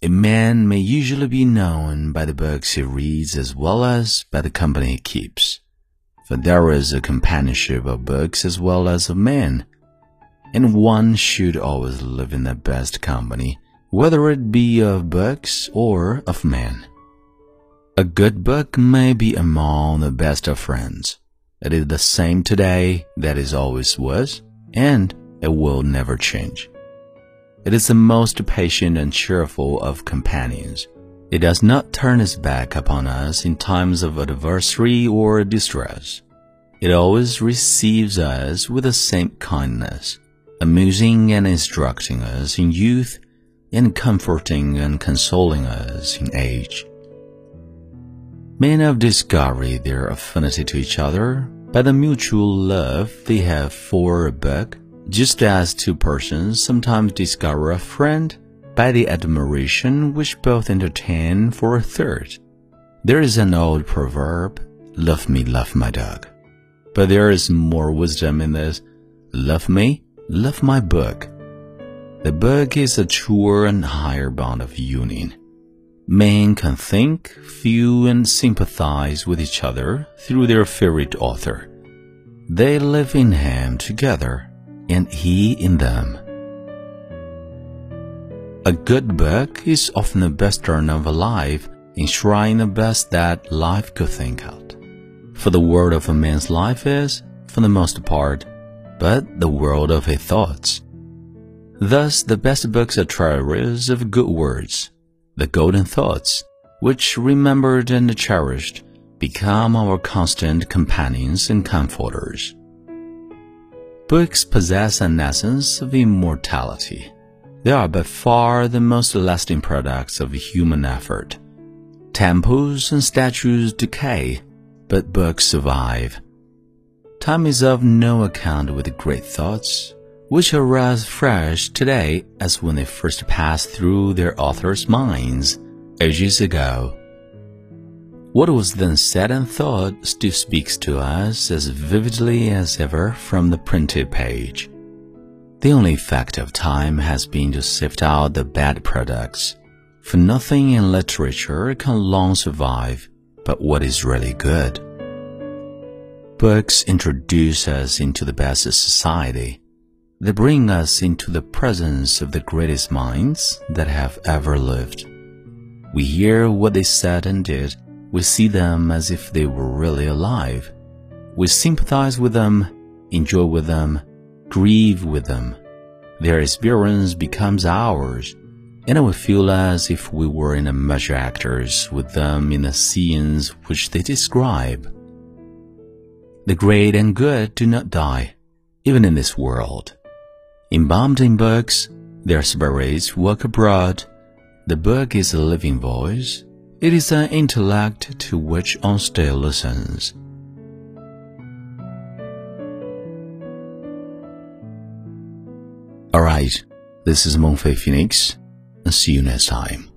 A man may usually be known by the books he reads as well as by the company he keeps. For there is a companionship of books as well as of men, and one should always live in the best company, whether it be of books or of men. A good book may be among the best of friends. It is the same today that it always was, and it will never change. It is the most patient and cheerful of companions. It does not turn its back upon us in times of adversity or distress. It always receives us with the same kindness, amusing and instructing us in youth, and comforting and consoling us in age. Men have discovered their affinity to each other by the mutual love they have for a book just as two persons sometimes discover a friend by the admiration which both entertain for a third. There is an old proverb, love me, love my dog. But there is more wisdom in this, love me, love my book. The book is a truer and higher bond of union. Men can think, feel, and sympathize with each other through their favorite author. They live in him together and he in them. A good book is often the best turn of a life, enshrining the best that life could think out. For the world of a man's life is, for the most part, but the world of his thoughts. Thus, the best books are treasuries of good words, the golden thoughts, which, remembered and cherished, become our constant companions and comforters. Books possess an essence of immortality. They are by far the most lasting products of human effort. Temples and statues decay, but books survive. Time is of no account with great thoughts, which are as fresh today as when they first passed through their authors' minds ages ago. What was then said and thought still speaks to us as vividly as ever from the printed page. The only effect of time has been to sift out the bad products, for nothing in literature can long survive but what is really good. Books introduce us into the best society. They bring us into the presence of the greatest minds that have ever lived. We hear what they said and did we see them as if they were really alive. We sympathize with them, enjoy with them, grieve with them. Their experience becomes ours, and we feel as if we were in a measure actors with them in the scenes which they describe. The great and good do not die, even in this world. Embalmed in books, their spirits walk abroad. The book is a living voice, it is an intellect to which on still listens. Alright, this is Mengfei Phoenix, and see you next time.